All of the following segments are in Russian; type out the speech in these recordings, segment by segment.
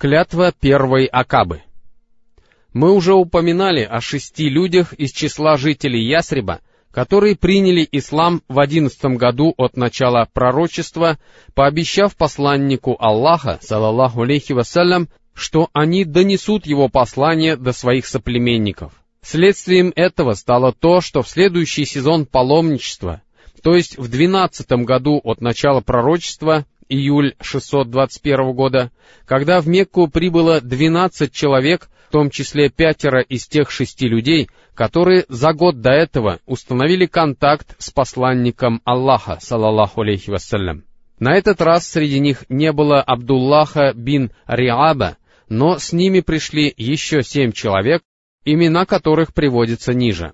Клятва первой Акабы. Мы уже упоминали о шести людях из числа жителей Ясриба, которые приняли ислам в одиннадцатом году от начала пророчества, пообещав посланнику Аллаха, салаллаху алейхи вассалям, что они донесут его послание до своих соплеменников. Следствием этого стало то, что в следующий сезон паломничества, то есть в двенадцатом году от начала пророчества, июль 621 года, когда в Мекку прибыло 12 человек, в том числе пятеро из тех шести людей, которые за год до этого установили контакт с посланником Аллаха, салаллаху алейхи вассалям. На этот раз среди них не было Абдуллаха бин Риаба, но с ними пришли еще семь человек, имена которых приводятся ниже.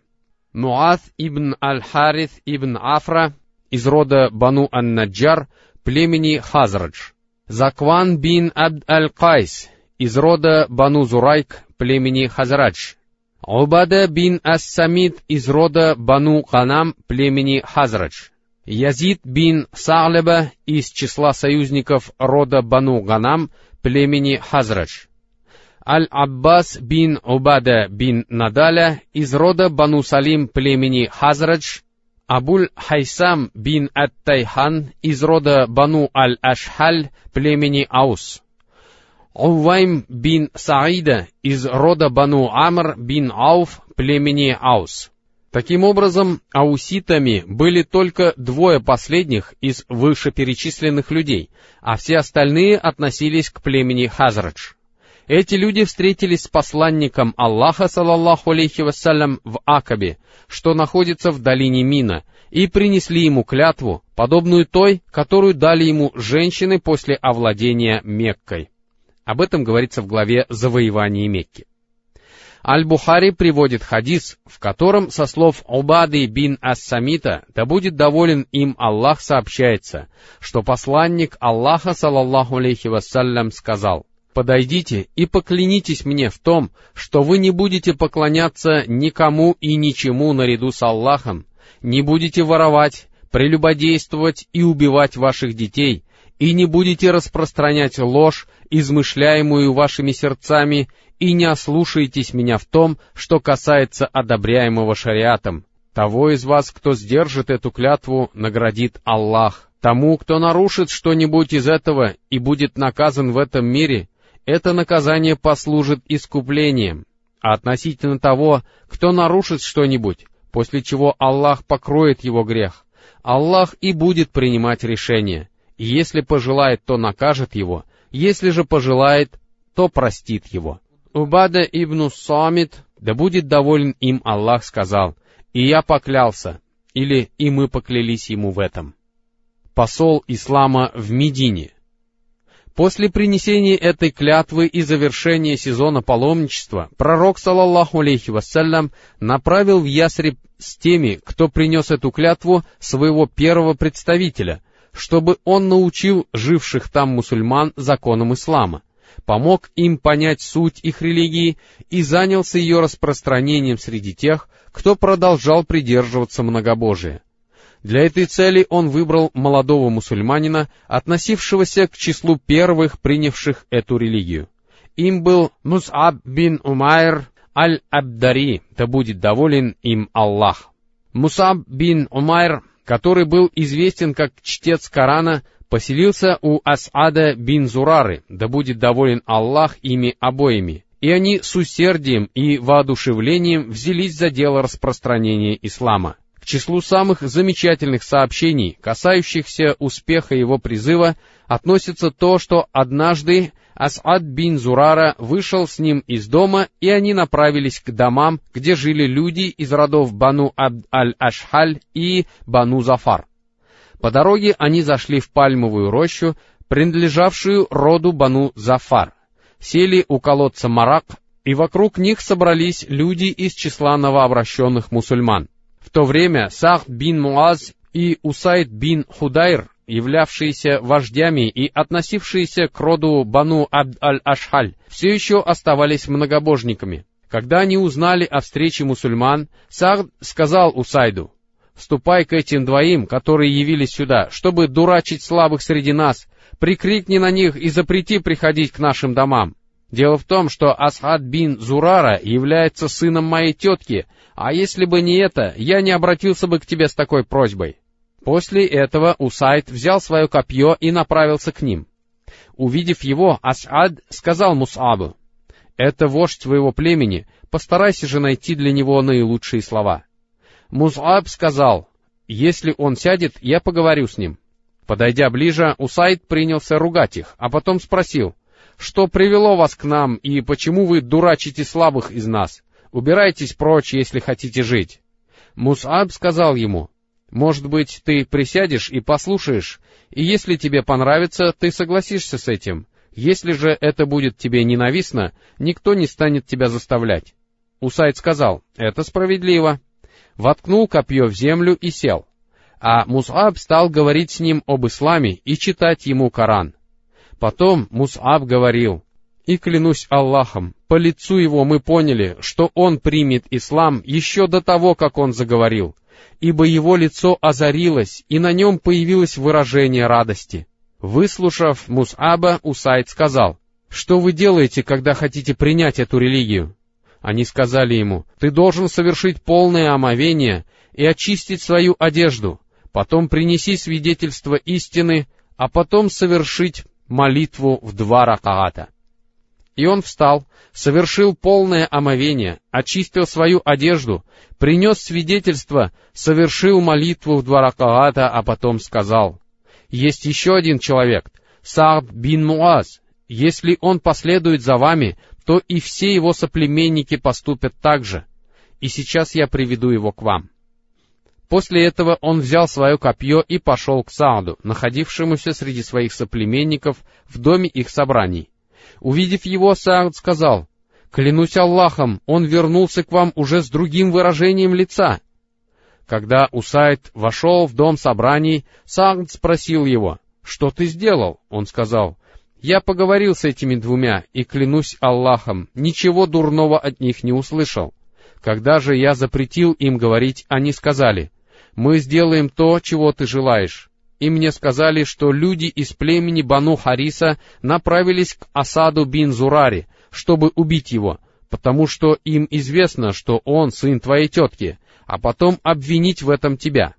Муаз ибн Аль-Харith ибн Афра из рода Бану Ан-Наджар племени Хазрадж. Закван бин Абд аль-Кайс из рода Бану Зурайк племени Хазрадж. Убада бин Ас-Самид из рода Бану Ганам племени Хазрадж. Язид бин Са'леба из числа союзников рода Бану Ганам племени Хазрадж. Аль-Аббас бин Убада бин Надаля из рода Бану Салим племени Хазрадж Абуль Хайсам бин Ат-Тайхан из рода Бану Аль-Ашхаль племени Аус. Увайм бин Саида из рода Бану Амр бин Ауф племени Аус. Таким образом, ауситами были только двое последних из вышеперечисленных людей, а все остальные относились к племени Хазрадж. Эти люди встретились с посланником Аллаха, صلى الله عليه وسلم, в Акабе, что находится в долине Мина, и принесли ему клятву, подобную той, которую дали ему женщины после овладения Меккой. Об этом говорится в главе «Завоевание Мекки». Аль-Бухари приводит хадис, в котором со слов Убады бин Ас-Самита, да будет доволен им Аллах, сообщается, что посланник Аллаха, салаллаху алейхи вассалям, сказал — подойдите и поклянитесь мне в том, что вы не будете поклоняться никому и ничему наряду с Аллахом, не будете воровать, прелюбодействовать и убивать ваших детей, и не будете распространять ложь, измышляемую вашими сердцами, и не ослушаетесь меня в том, что касается одобряемого шариатом. Того из вас, кто сдержит эту клятву, наградит Аллах. Тому, кто нарушит что-нибудь из этого и будет наказан в этом мире, это наказание послужит искуплением, а относительно того, кто нарушит что-нибудь, после чего Аллах покроет его грех, Аллах и будет принимать решение, если пожелает, то накажет его, если же пожелает, то простит его. Убада ибн Самит, да будет доволен им Аллах, сказал, «И я поклялся», или «И мы поклялись ему в этом». Посол Ислама в Медине, После принесения этой клятвы и завершения сезона паломничества, пророк, салаллаху алейхи вассалям, направил в Ясриб с теми, кто принес эту клятву, своего первого представителя, чтобы он научил живших там мусульман законам ислама, помог им понять суть их религии и занялся ее распространением среди тех, кто продолжал придерживаться многобожия. Для этой цели он выбрал молодого мусульманина, относившегося к числу первых принявших эту религию. Им был Мус'аб бин Умайр аль-Абдари, да будет доволен им Аллах. Мусаб бин Умайр, который был известен как чтец Корана, поселился у Асада бин Зурары, да будет доволен Аллах ими обоими, и они с усердием и воодушевлением взялись за дело распространения ислама числу самых замечательных сообщений, касающихся успеха его призыва, относится то, что однажды Асад бин Зурара вышел с ним из дома, и они направились к домам, где жили люди из родов Бану Абд аль-Ашхаль и Бану Зафар. По дороге они зашли в пальмовую рощу, принадлежавшую роду Бану Зафар, сели у колодца Марак, и вокруг них собрались люди из числа новообращенных мусульман. В то время Сахд бин Муаз и Усайд бин Худайр, являвшиеся вождями и относившиеся к роду Бану Абд аль-Ашхаль, все еще оставались многобожниками. Когда они узнали о встрече мусульман, Сахд сказал Усайду, «Ступай к этим двоим, которые явились сюда, чтобы дурачить слабых среди нас, прикрикни на них и запрети приходить к нашим домам. Дело в том, что Асхад бин Зурара является сыном моей тетки, а если бы не это, я не обратился бы к тебе с такой просьбой. После этого Усайд взял свое копье и направился к ним. Увидев его, Ас'ад сказал Мус'абу, «Это вождь твоего племени, постарайся же найти для него наилучшие слова». Мус'аб сказал, «Если он сядет, я поговорю с ним». Подойдя ближе, Усайд принялся ругать их, а потом спросил, «Что привело вас к нам, и почему вы дурачите слабых из нас? Убирайтесь прочь, если хотите жить». Мус'аб сказал ему, «Может быть, ты присядешь и послушаешь, и если тебе понравится, ты согласишься с этим. Если же это будет тебе ненавистно, никто не станет тебя заставлять». Усайд сказал, «Это справедливо». Воткнул копье в землю и сел. А Мус'аб стал говорить с ним об исламе и читать ему Коран. Потом Мус'аб говорил, «И клянусь Аллахом, по лицу его мы поняли, что он примет ислам еще до того, как он заговорил, ибо его лицо озарилось, и на нем появилось выражение радости». Выслушав Мус'аба, Усайд сказал, «Что вы делаете, когда хотите принять эту религию?» Они сказали ему, «Ты должен совершить полное омовение и очистить свою одежду, потом принеси свидетельство истины, а потом совершить молитву в два ракаата». И он встал, совершил полное омовение, очистил свою одежду, принес свидетельство, совершил молитву в два ракаата, а потом сказал, «Есть еще один человек, Саад бин Муаз. Если он последует за вами, то и все его соплеменники поступят так же. И сейчас я приведу его к вам». После этого он взял свое копье и пошел к Сааду, находившемуся среди своих соплеменников в доме их собраний. Увидев его, Саад сказал, «Клянусь Аллахом, он вернулся к вам уже с другим выражением лица». Когда Усайд вошел в дом собраний, Саад спросил его, «Что ты сделал?» Он сказал, «Я поговорил с этими двумя, и клянусь Аллахом, ничего дурного от них не услышал. Когда же я запретил им говорить, они сказали, «Мы сделаем то, чего ты желаешь» и мне сказали, что люди из племени Бану Хариса направились к Асаду бин Зурари, чтобы убить его, потому что им известно, что он сын твоей тетки, а потом обвинить в этом тебя.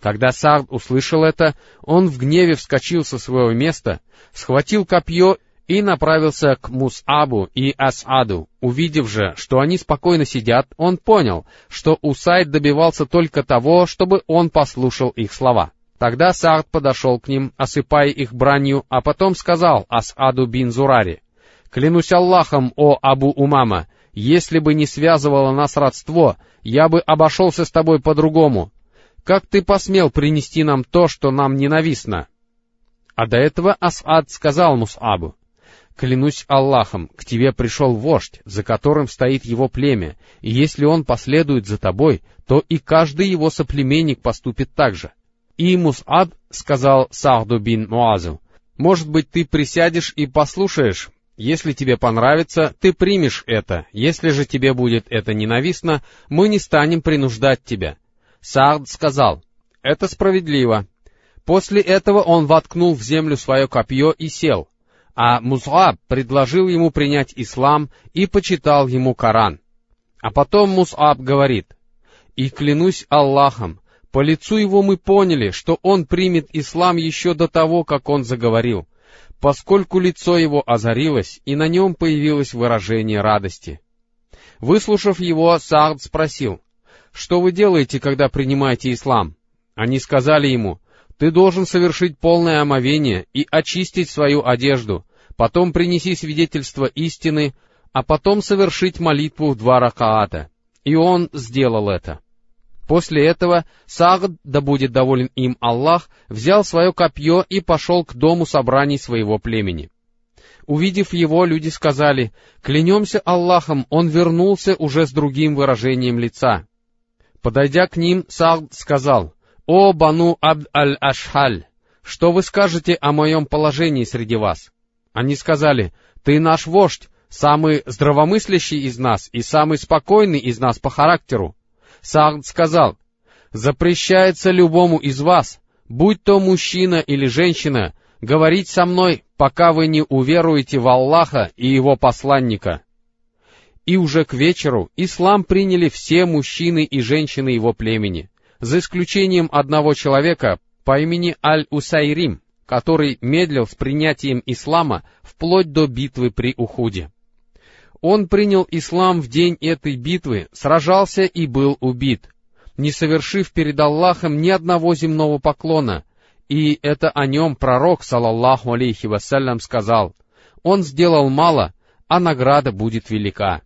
Когда Сард услышал это, он в гневе вскочил со своего места, схватил копье и направился к Мус'абу и Асаду. Увидев же, что они спокойно сидят, он понял, что Усайд добивался только того, чтобы он послушал их слова. Тогда Саад подошел к ним, осыпая их бранью, а потом сказал Асаду бин Зурари, «Клянусь Аллахом, о Абу Умама, если бы не связывало нас родство, я бы обошелся с тобой по-другому. Как ты посмел принести нам то, что нам ненавистно?» А до этого Асад сказал Мус'абу, «Клянусь Аллахом, к тебе пришел вождь, за которым стоит его племя, и если он последует за тобой, то и каждый его соплеменник поступит так же. И Мус'аб сказал Сахду бин Муазу, «Может быть, ты присядешь и послушаешь? Если тебе понравится, ты примешь это. Если же тебе будет это ненавистно, мы не станем принуждать тебя». Сахд сказал, «Это справедливо». После этого он воткнул в землю свое копье и сел, а Мус'аб предложил ему принять ислам и почитал ему Коран. А потом Мус'аб говорит, «И клянусь Аллахом, по лицу его мы поняли, что он примет ислам еще до того, как он заговорил, поскольку лицо его озарилось, и на нем появилось выражение радости. Выслушав его, Саад спросил, «Что вы делаете, когда принимаете ислам?» Они сказали ему, «Ты должен совершить полное омовение и очистить свою одежду, потом принеси свидетельство истины, а потом совершить молитву в два ракаата». И он сделал это. После этого Сагд, да будет доволен им Аллах, взял свое копье и пошел к дому собраний своего племени. Увидев его, люди сказали, «Клянемся Аллахом, он вернулся уже с другим выражением лица». Подойдя к ним, Сагд сказал, «О, Бану Абд-аль-Ашхаль, что вы скажете о моем положении среди вас?» Они сказали, «Ты наш вождь, самый здравомыслящий из нас и самый спокойный из нас по характеру. Саад сказал, «Запрещается любому из вас, будь то мужчина или женщина, говорить со мной, пока вы не уверуете в Аллаха и Его посланника. И уже к вечеру ислам приняли все мужчины и женщины его племени, за исключением одного человека по имени Аль-Усайрим, который медлил с принятием ислама вплоть до битвы при Ухуде. Он принял ислам в день этой битвы, сражался и был убит, не совершив перед Аллахом ни одного земного поклона, и это о нем пророк, салаллаху алейхи вассалям, сказал, «Он сделал мало, а награда будет велика».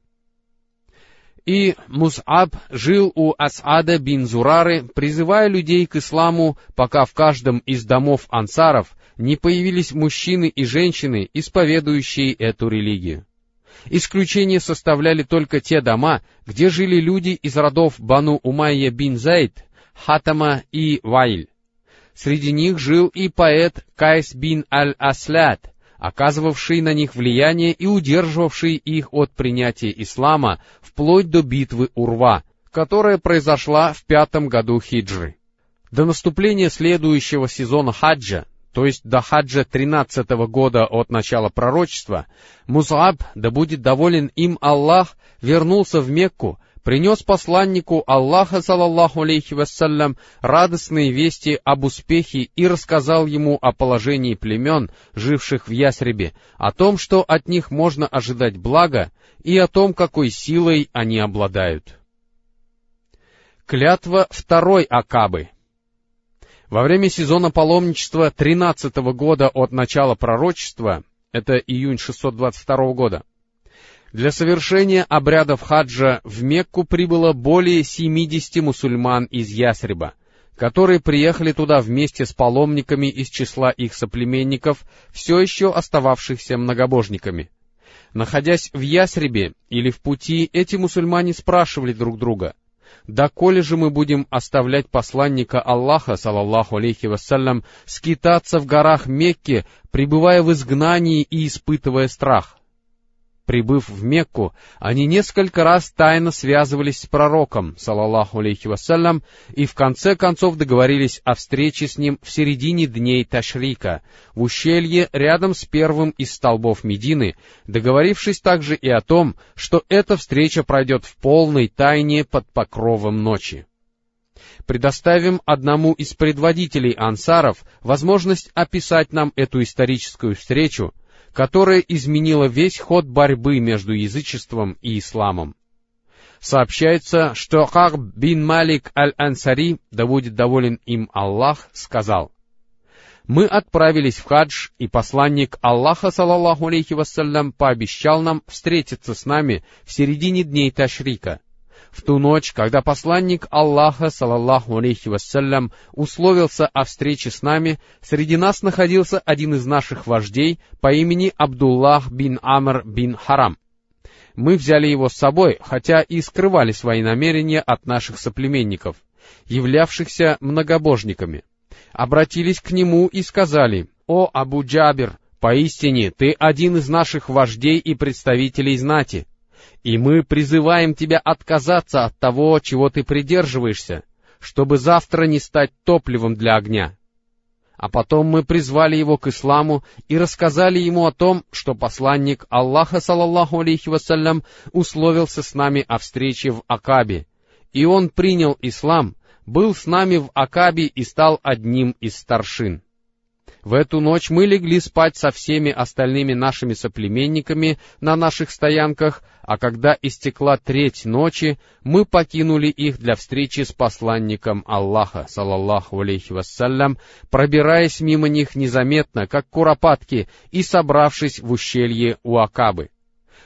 И Мус'аб жил у Асада бин Зурары, призывая людей к исламу, пока в каждом из домов ансаров не появились мужчины и женщины, исповедующие эту религию. Исключение составляли только те дома, где жили люди из родов Бану Умайя бин Зайд, Хатама и Вайль. Среди них жил и поэт Кайс бин Аль-Аслят, оказывавший на них влияние и удерживавший их от принятия ислама вплоть до битвы Урва, которая произошла в пятом году хиджры. До наступления следующего сезона хаджа, то есть до хаджа тринадцатого года от начала пророчества, Музаб, да будет доволен им Аллах, вернулся в Мекку, принес посланнику Аллаха, салаллаху алейхи вассалям, радостные вести об успехе и рассказал ему о положении племен, живших в Ясребе, о том, что от них можно ожидать блага, и о том, какой силой они обладают. Клятва второй Акабы — во время сезона паломничества 13 года от начала пророчества, это июнь 622 года, для совершения обрядов хаджа в Мекку прибыло более 70 мусульман из Ясриба, которые приехали туда вместе с паломниками из числа их соплеменников, все еще остававшихся многобожниками. Находясь в Ясрибе или в пути, эти мусульмане спрашивали друг друга, доколе же мы будем оставлять посланника Аллаха, салаллаху алейхи вассалям, скитаться в горах Мекки, пребывая в изгнании и испытывая страх? Прибыв в Мекку, они несколько раз тайно связывались с пророком, салаллаху алейхи вассалям, и в конце концов договорились о встрече с ним в середине дней Ташрика, в ущелье рядом с первым из столбов Медины, договорившись также и о том, что эта встреча пройдет в полной тайне под покровом ночи. Предоставим одному из предводителей ансаров возможность описать нам эту историческую встречу, которая изменила весь ход борьбы между язычеством и исламом. Сообщается, что Харб бин Малик аль-Ансари, да будет доволен им Аллах, сказал, «Мы отправились в хадж, и посланник Аллаха, салаллаху алейхи вассалям, пообещал нам встретиться с нами в середине дней Ташрика — в ту ночь, когда посланник Аллаха, салаллаху алейхи вассалям, условился о встрече с нами, среди нас находился один из наших вождей по имени Абдуллах бин Амр бин Харам. Мы взяли его с собой, хотя и скрывали свои намерения от наших соплеменников, являвшихся многобожниками. Обратились к нему и сказали, «О Абу Джабир, поистине ты один из наших вождей и представителей знати. И мы призываем тебя отказаться от того, чего ты придерживаешься, чтобы завтра не стать топливом для огня. А потом мы призвали его к исламу и рассказали ему о том, что посланник Аллаха, салаллаху алейхи вассалям, условился с нами о встрече в Акабе, и он принял ислам, был с нами в Акабе и стал одним из старшин. В эту ночь мы легли спать со всеми остальными нашими соплеменниками на наших стоянках, а когда истекла треть ночи, мы покинули их для встречи с посланником Аллаха, салаллаху алейхи вассалям, пробираясь мимо них незаметно, как куропатки, и собравшись в ущелье у Акабы.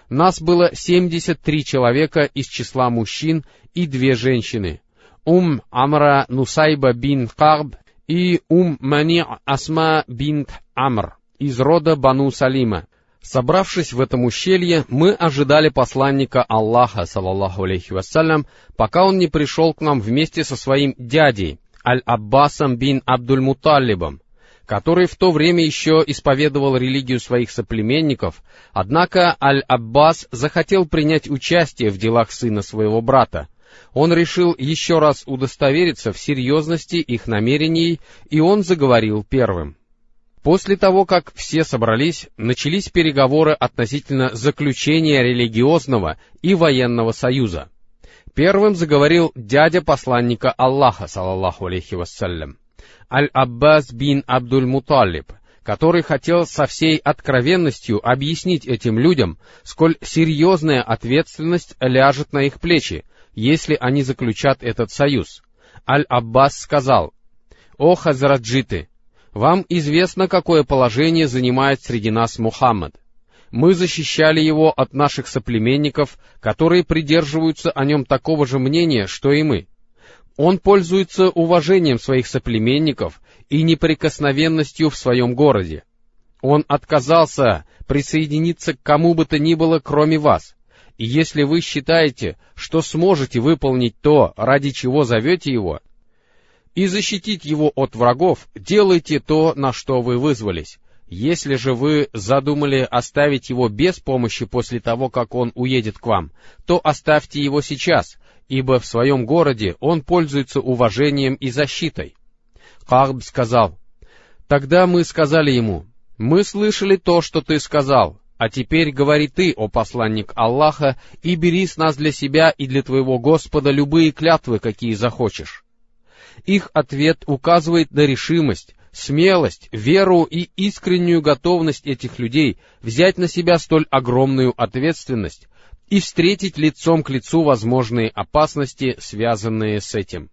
Нас было семьдесят три человека из числа мужчин и две женщины. Ум Амра Нусайба бин Каб и Ум Мани Асма бинт Амр из рода Бану Салима. Собравшись в этом ущелье, мы ожидали посланника Аллаха, салаллаху алейхи вассалям, пока он не пришел к нам вместе со своим дядей, Аль-Аббасом бин Абдуль-Муталлибом, который в то время еще исповедовал религию своих соплеменников, однако Аль-Аббас захотел принять участие в делах сына своего брата, он решил еще раз удостовериться в серьезности их намерений, и он заговорил первым. После того, как все собрались, начались переговоры относительно заключения религиозного и военного союза. Первым заговорил дядя посланника Аллаха, салаллаху алейхи вассалям, Аль-Аббас бин Абдуль-Муталиб, который хотел со всей откровенностью объяснить этим людям, сколь серьезная ответственность ляжет на их плечи, если они заключат этот союз. Аль-Аббас сказал, «О, хазраджиты, вам известно, какое положение занимает среди нас Мухаммад. Мы защищали его от наших соплеменников, которые придерживаются о нем такого же мнения, что и мы. Он пользуется уважением своих соплеменников и неприкосновенностью в своем городе. Он отказался присоединиться к кому бы то ни было, кроме вас. И если вы считаете, что сможете выполнить то, ради чего зовете его, и защитить его от врагов, делайте то, на что вы вызвались. Если же вы задумали оставить его без помощи после того, как он уедет к вам, то оставьте его сейчас, ибо в своем городе он пользуется уважением и защитой. Кахб сказал, «Тогда мы сказали ему, мы слышали то, что ты сказал, а теперь говори ты, о посланник Аллаха, и бери с нас для себя и для твоего Господа любые клятвы, какие захочешь». Их ответ указывает на решимость, смелость, веру и искреннюю готовность этих людей взять на себя столь огромную ответственность и встретить лицом к лицу возможные опасности, связанные с этим.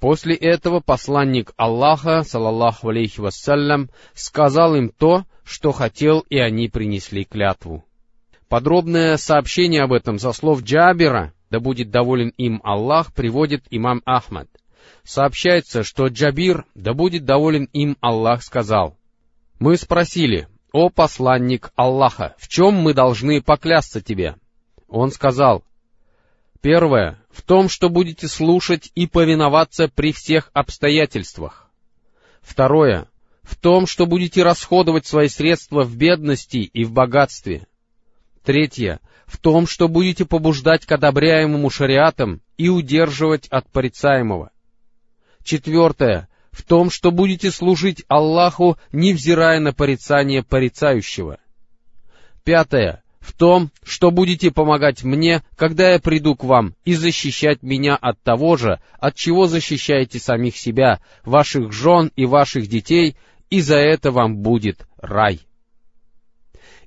После этого посланник Аллаха, салаллаху алейхи вассалям, сказал им то, что хотел, и они принесли клятву. Подробное сообщение об этом со слов Джабера, да будет доволен им Аллах, приводит имам Ахмад. Сообщается, что Джабир, да будет доволен им Аллах, сказал, «Мы спросили, о посланник Аллаха, в чем мы должны поклясться тебе?» Он сказал, Первое — в том, что будете слушать и повиноваться при всех обстоятельствах. Второе — в том, что будете расходовать свои средства в бедности и в богатстве. Третье — в том, что будете побуждать к одобряемому шариатам и удерживать от порицаемого. Четвертое — в том, что будете служить Аллаху, невзирая на порицание порицающего. Пятое в том, что будете помогать мне, когда я приду к вам, и защищать меня от того же, от чего защищаете самих себя, ваших жен и ваших детей, и за это вам будет рай.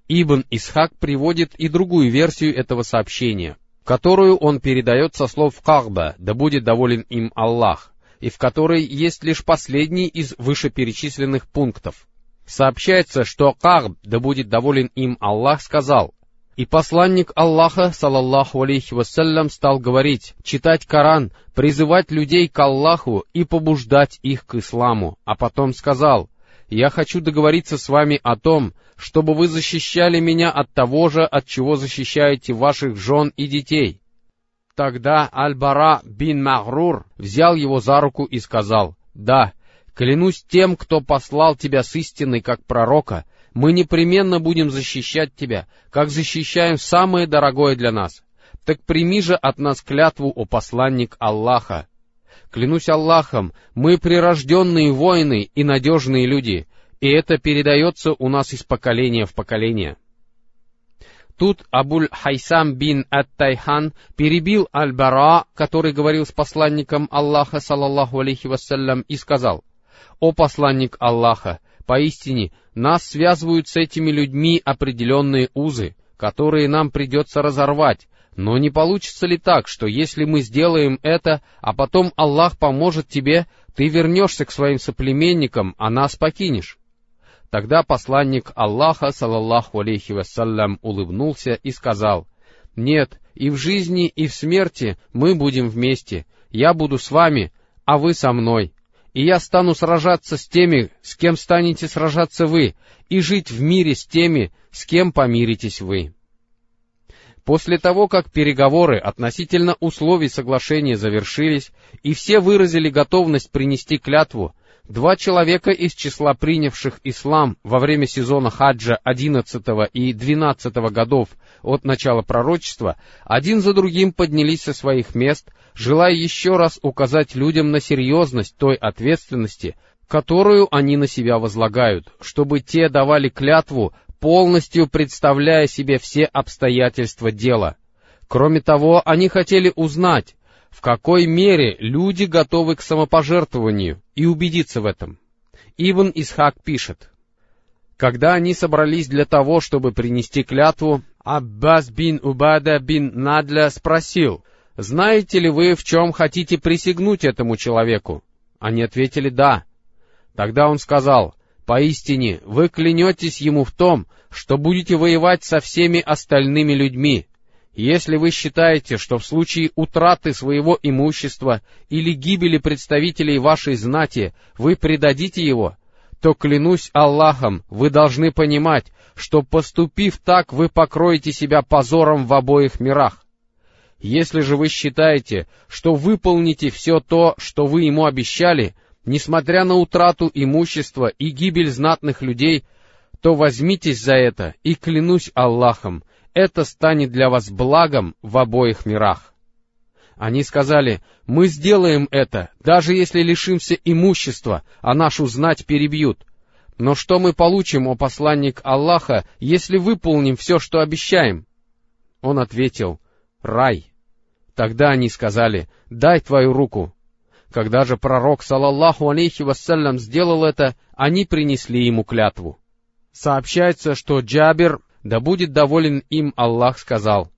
Ибн Исхак приводит и другую версию этого сообщения, которую он передает со слов Кахба, да будет доволен им Аллах, и в которой есть лишь последний из вышеперечисленных пунктов. Сообщается, что Кахб, да будет доволен им Аллах, сказал, и посланник Аллаха, салаллаху алейхи вассалям, стал говорить, читать Коран, призывать людей к Аллаху и побуждать их к исламу, а потом сказал, «Я хочу договориться с вами о том, чтобы вы защищали меня от того же, от чего защищаете ваших жен и детей». Тогда Аль-Бара бин Магрур взял его за руку и сказал, «Да, клянусь тем, кто послал тебя с истиной как пророка, мы непременно будем защищать тебя, как защищаем самое дорогое для нас. Так прими же от нас клятву, о посланник Аллаха. Клянусь Аллахом, мы прирожденные воины и надежные люди, и это передается у нас из поколения в поколение. Тут Абуль Хайсам бин Ат-Тайхан перебил Аль-Бара, который говорил с посланником Аллаха, саллаллаху алейхи вассалям, и сказал, «О посланник Аллаха, Поистине, нас связывают с этими людьми определенные узы, которые нам придется разорвать, но не получится ли так, что если мы сделаем это, а потом Аллах поможет тебе, ты вернешься к своим соплеменникам, а нас покинешь? Тогда посланник Аллаха, салаллаху алейхи вассалям, улыбнулся и сказал, «Нет, и в жизни, и в смерти мы будем вместе, я буду с вами, а вы со мной, и я стану сражаться с теми, с кем станете сражаться вы, и жить в мире с теми, с кем помиритесь вы. После того, как переговоры относительно условий соглашения завершились, и все выразили готовность принести клятву, два человека из числа принявших ислам во время сезона хаджа 11 и 12 годов от начала пророчества, один за другим поднялись со своих мест, желая еще раз указать людям на серьезность той ответственности, которую они на себя возлагают, чтобы те давали клятву, полностью представляя себе все обстоятельства дела. Кроме того, они хотели узнать, в какой мере люди готовы к самопожертвованию, и убедиться в этом. Ибн Исхак пишет, «Когда они собрались для того, чтобы принести клятву, Аббас бин Убада бин Надля спросил, «Знаете ли вы, в чем хотите присягнуть этому человеку?» Они ответили «да». Тогда он сказал, «Поистине, вы клянетесь ему в том, что будете воевать со всеми остальными людьми. Если вы считаете, что в случае утраты своего имущества или гибели представителей вашей знати вы предадите его, то, клянусь Аллахом, вы должны понимать, что, поступив так, вы покроете себя позором в обоих мирах. Если же вы считаете, что выполните все то, что вы ему обещали, несмотря на утрату имущества и гибель знатных людей, то возьмитесь за это, и клянусь Аллахом, это станет для вас благом в обоих мирах. Они сказали, мы сделаем это, даже если лишимся имущества, а нашу знать перебьют. Но что мы получим, о посланник Аллаха, если выполним все, что обещаем? Он ответил, рай. Тогда они сказали, дай твою руку. Когда же пророк, салаллаху алейхи вассалям, сделал это, они принесли ему клятву. Сообщается, что Джабир, да будет доволен им Аллах, сказал,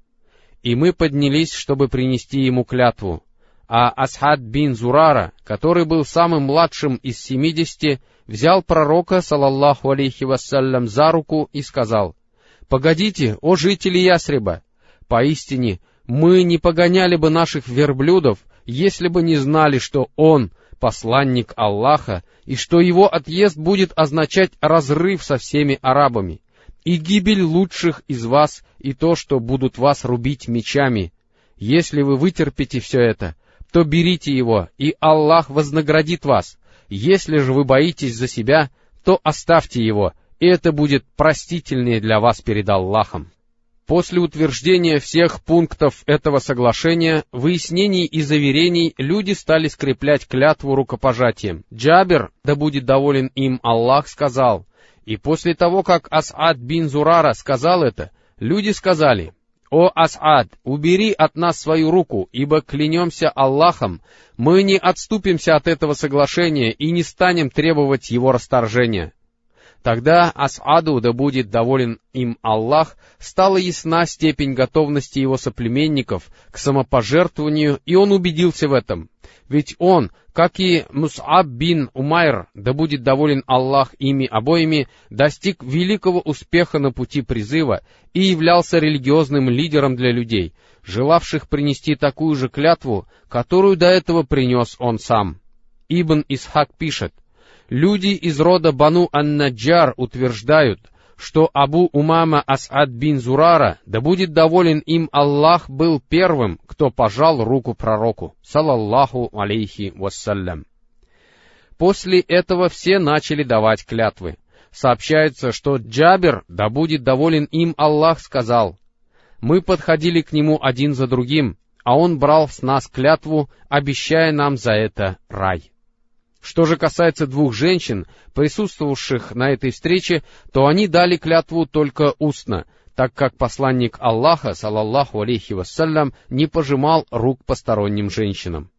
«И мы поднялись, чтобы принести ему клятву, а Асхад бин Зурара, который был самым младшим из семидесяти, взял пророка, салаллаху алейхи вассалям, за руку и сказал, «Погодите, о жители Ясреба! Поистине, мы не погоняли бы наших верблюдов, если бы не знали, что он — посланник Аллаха, и что его отъезд будет означать разрыв со всеми арабами, и гибель лучших из вас, и то, что будут вас рубить мечами. Если вы вытерпите все это, то берите его, и Аллах вознаградит вас. Если же вы боитесь за себя, то оставьте его, и это будет простительнее для вас перед Аллахом. После утверждения всех пунктов этого соглашения, выяснений и заверений, люди стали скреплять клятву рукопожатием. Джабер, да будет доволен им Аллах, сказал, и после того, как Асад бин Зурара сказал это, люди сказали, «О Асад, убери от нас свою руку, ибо клянемся Аллахом, мы не отступимся от этого соглашения и не станем требовать его расторжения». Тогда Асаду, да будет доволен им Аллах, стала ясна степень готовности его соплеменников к самопожертвованию, и он убедился в этом. Ведь он, как и Мус'аб бин Умайр, да будет доволен Аллах ими обоими, достиг великого успеха на пути призыва и являлся религиозным лидером для людей, желавших принести такую же клятву, которую до этого принес он сам. Ибн Исхак пишет — Люди из рода Бану Ан-Наджар утверждают, что Абу Умама Асад бин Зурара, да будет доволен им Аллах, был первым, кто пожал руку пророку, салаллаху алейхи вассалям. После этого все начали давать клятвы. Сообщается, что Джабер, да будет доволен им Аллах, сказал, «Мы подходили к нему один за другим, а он брал с нас клятву, обещая нам за это рай». Что же касается двух женщин, присутствовавших на этой встрече, то они дали клятву только устно, так как посланник Аллаха, салаллаху алейхи вассалям, не пожимал рук посторонним женщинам.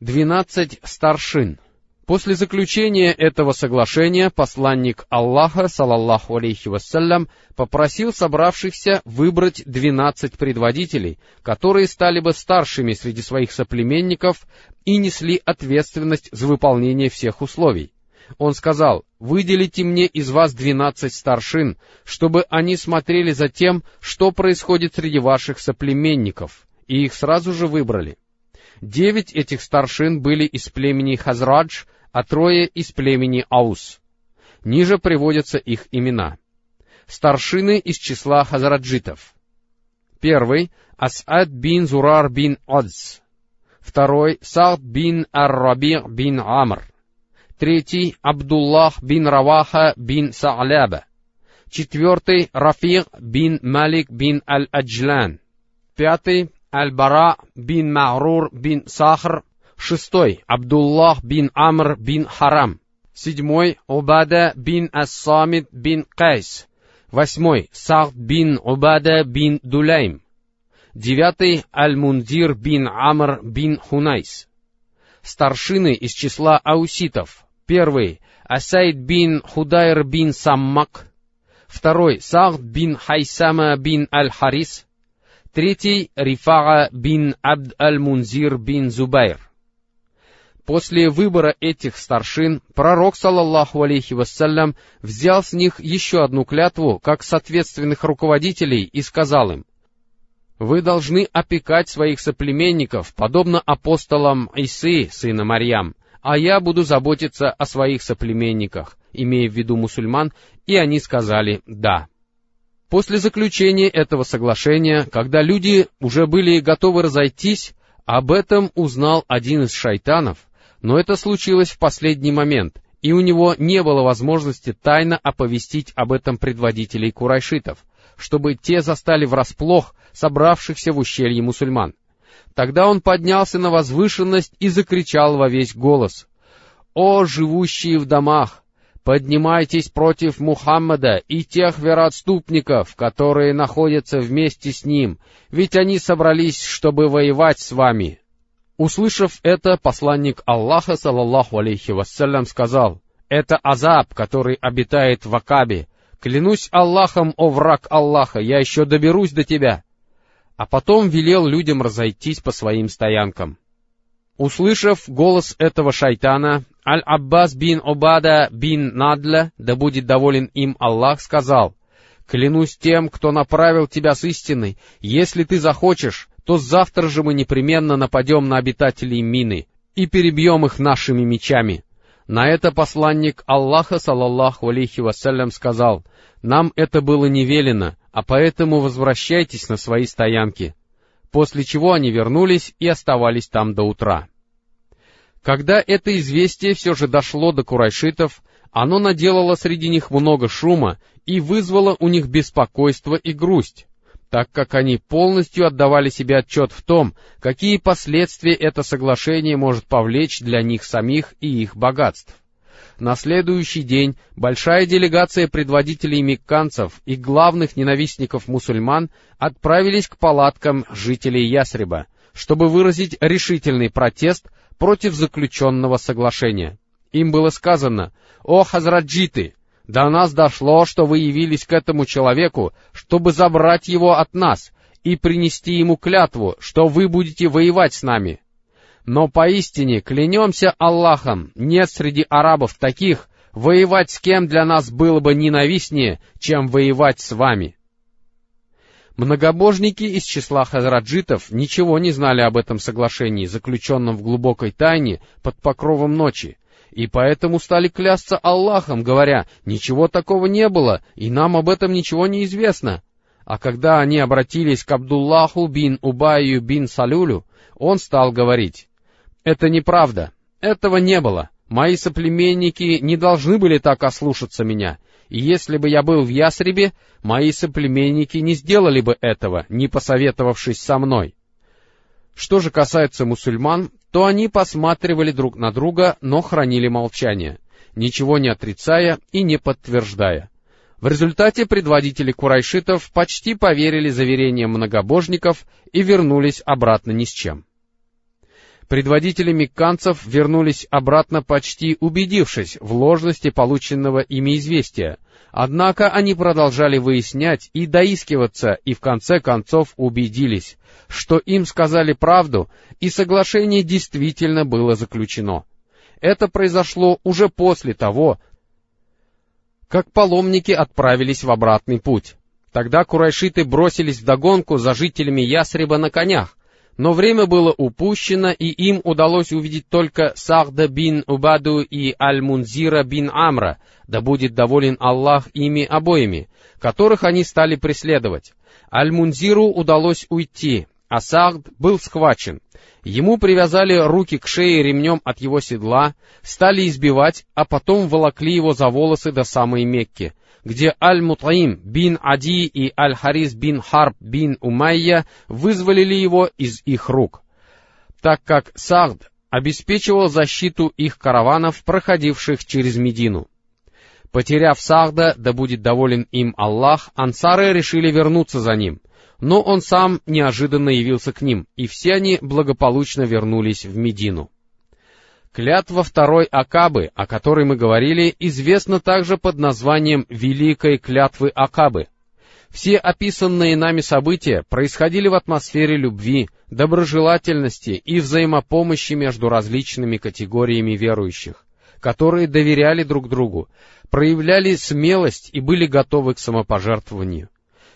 Двенадцать старшин — После заключения этого соглашения посланник Аллаха, салаллаху алейхи вассалям, попросил собравшихся выбрать двенадцать предводителей, которые стали бы старшими среди своих соплеменников и несли ответственность за выполнение всех условий. Он сказал, «Выделите мне из вас двенадцать старшин, чтобы они смотрели за тем, что происходит среди ваших соплеменников». И их сразу же выбрали. Девять этих старшин были из племени Хазрадж, а трое из племени Аус. Ниже приводятся их имена. Старшины из числа хазраджитов. Первый — Асад бин Зурар бин Одз. Второй — Саад бин Ар-Раби бин Амр. Третий — Абдуллах бин Раваха бин Сааляба. Четвертый — Рафиг бин Малик бин Аль-Аджлан. Пятый — Аль-Бара бин Мa'рур бин Сахр Шестой — Абдуллах бин Амр бин Харам. Седьмой — Убада бин Ас-Самид бин Кайс. Восьмой — Са'д бин Убада бин Дулейм. Девятый — Аль-Мундир бин Амр бин Хунайс. Старшины из числа ауситов. Первый — Усайд бин Худайр бин Саммак. Второй — Сахд бин Хайсама бин Аль-Харис. Третий — Рифаа бин Абд Аль-Мунзир бин Зубайр. После выбора этих старшин пророк, саллаллаху алейхи вассалям, взял с них еще одну клятву, как с ответственных руководителей, и сказал им, «Вы должны опекать своих соплеменников, подобно апостолам Исы, сына Марьям, а я буду заботиться о своих соплеменниках», имея в виду мусульман, и они сказали «да». После заключения этого соглашения, когда люди уже были готовы разойтись, об этом узнал один из шайтанов, но это случилось в последний момент, и у него не было возможности тайно оповестить об этом предводителей курайшитов, чтобы те застали врасплох собравшихся в ущелье мусульман. Тогда он поднялся на возвышенность и закричал во весь голос. «О, живущие в домах! Поднимайтесь против Мухаммада и тех вероотступников, которые находятся вместе с ним, ведь они собрались, чтобы воевать с вами. Услышав это, посланник Аллаха, саллаллаху алейхи вассалям, сказал, «Это азаб, который обитает в Акабе. Клянусь Аллахом, о враг Аллаха, я еще доберусь до тебя». А потом велел людям разойтись по своим стоянкам. Услышав голос этого шайтана, Аль-Аббас бин Обада бин Надля, да будет доволен им Аллах, сказал, «Клянусь тем, кто направил тебя с истиной, если ты захочешь, то завтра же мы непременно нападем на обитателей Мины и перебьем их нашими мечами. На это посланник Аллаха, салаллаху алейхи вассалям, сказал, «Нам это было не велено, а поэтому возвращайтесь на свои стоянки». После чего они вернулись и оставались там до утра. Когда это известие все же дошло до курайшитов, оно наделало среди них много шума и вызвало у них беспокойство и грусть так как они полностью отдавали себе отчет в том, какие последствия это соглашение может повлечь для них самих и их богатств. На следующий день большая делегация предводителей мекканцев и главных ненавистников мусульман отправились к палаткам жителей Ясреба, чтобы выразить решительный протест против заключенного соглашения. Им было сказано «О, хазраджиты, до нас дошло, что вы явились к этому человеку, чтобы забрать его от нас и принести ему клятву, что вы будете воевать с нами. Но поистине, клянемся Аллахом, нет среди арабов таких, воевать с кем для нас было бы ненавистнее, чем воевать с вами. Многобожники из числа хазраджитов ничего не знали об этом соглашении, заключенном в глубокой тайне под покровом ночи, и поэтому стали клясться Аллахом, говоря, «Ничего такого не было, и нам об этом ничего не известно». А когда они обратились к Абдуллаху бин Убаю бин Салюлю, он стал говорить, «Это неправда, этого не было, мои соплеменники не должны были так ослушаться меня, и если бы я был в Ясребе, мои соплеменники не сделали бы этого, не посоветовавшись со мной». Что же касается мусульман, то они посматривали друг на друга, но хранили молчание, ничего не отрицая и не подтверждая. В результате предводители курайшитов почти поверили заверениям многобожников и вернулись обратно ни с чем. Предводители мекканцев вернулись обратно почти убедившись в ложности полученного ими известия, однако они продолжали выяснять и доискиваться, и в конце концов убедились, что им сказали правду, и соглашение действительно было заключено. Это произошло уже после того, как паломники отправились в обратный путь. Тогда курайшиты бросились вдогонку за жителями Ясреба на конях, но время было упущено, и им удалось увидеть только Сахда бин Убаду и Аль-Мунзира бин Амра, да будет доволен Аллах ими обоими, которых они стали преследовать. Аль-Мунзиру удалось уйти, а Сахд был схвачен. Ему привязали руки к шее ремнем от его седла, стали избивать, а потом волокли его за волосы до самой Мекки — где Аль-Мутаим бин Ади и Аль-Харис бин Харб бин Умайя вызволили его из их рук. Так как Сагд обеспечивал защиту их караванов, проходивших через Медину. Потеряв Сахда, да будет доволен им Аллах, ансары решили вернуться за ним, но он сам неожиданно явился к ним, и все они благополучно вернулись в Медину. Клятва второй Акабы, о которой мы говорили, известна также под названием Великой клятвы Акабы. Все описанные нами события происходили в атмосфере любви, доброжелательности и взаимопомощи между различными категориями верующих, которые доверяли друг другу, проявляли смелость и были готовы к самопожертвованию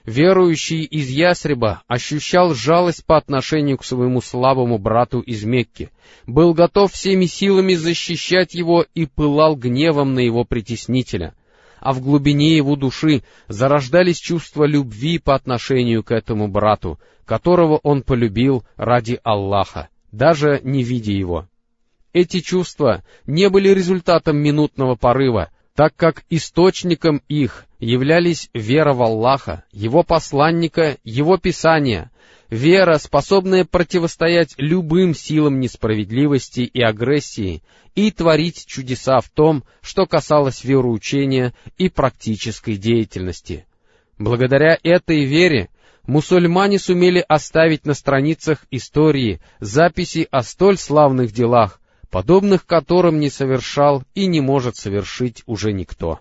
верующий из Ясреба ощущал жалость по отношению к своему слабому брату из Мекки, был готов всеми силами защищать его и пылал гневом на его притеснителя, а в глубине его души зарождались чувства любви по отношению к этому брату, которого он полюбил ради Аллаха, даже не видя его. Эти чувства не были результатом минутного порыва, так как источником их являлись вера в Аллаха, Его посланника, Его Писания, вера, способная противостоять любым силам несправедливости и агрессии и творить чудеса в том, что касалось вероучения и практической деятельности. Благодаря этой вере мусульмане сумели оставить на страницах истории записи о столь славных делах, подобных которым не совершал и не может совершить уже никто.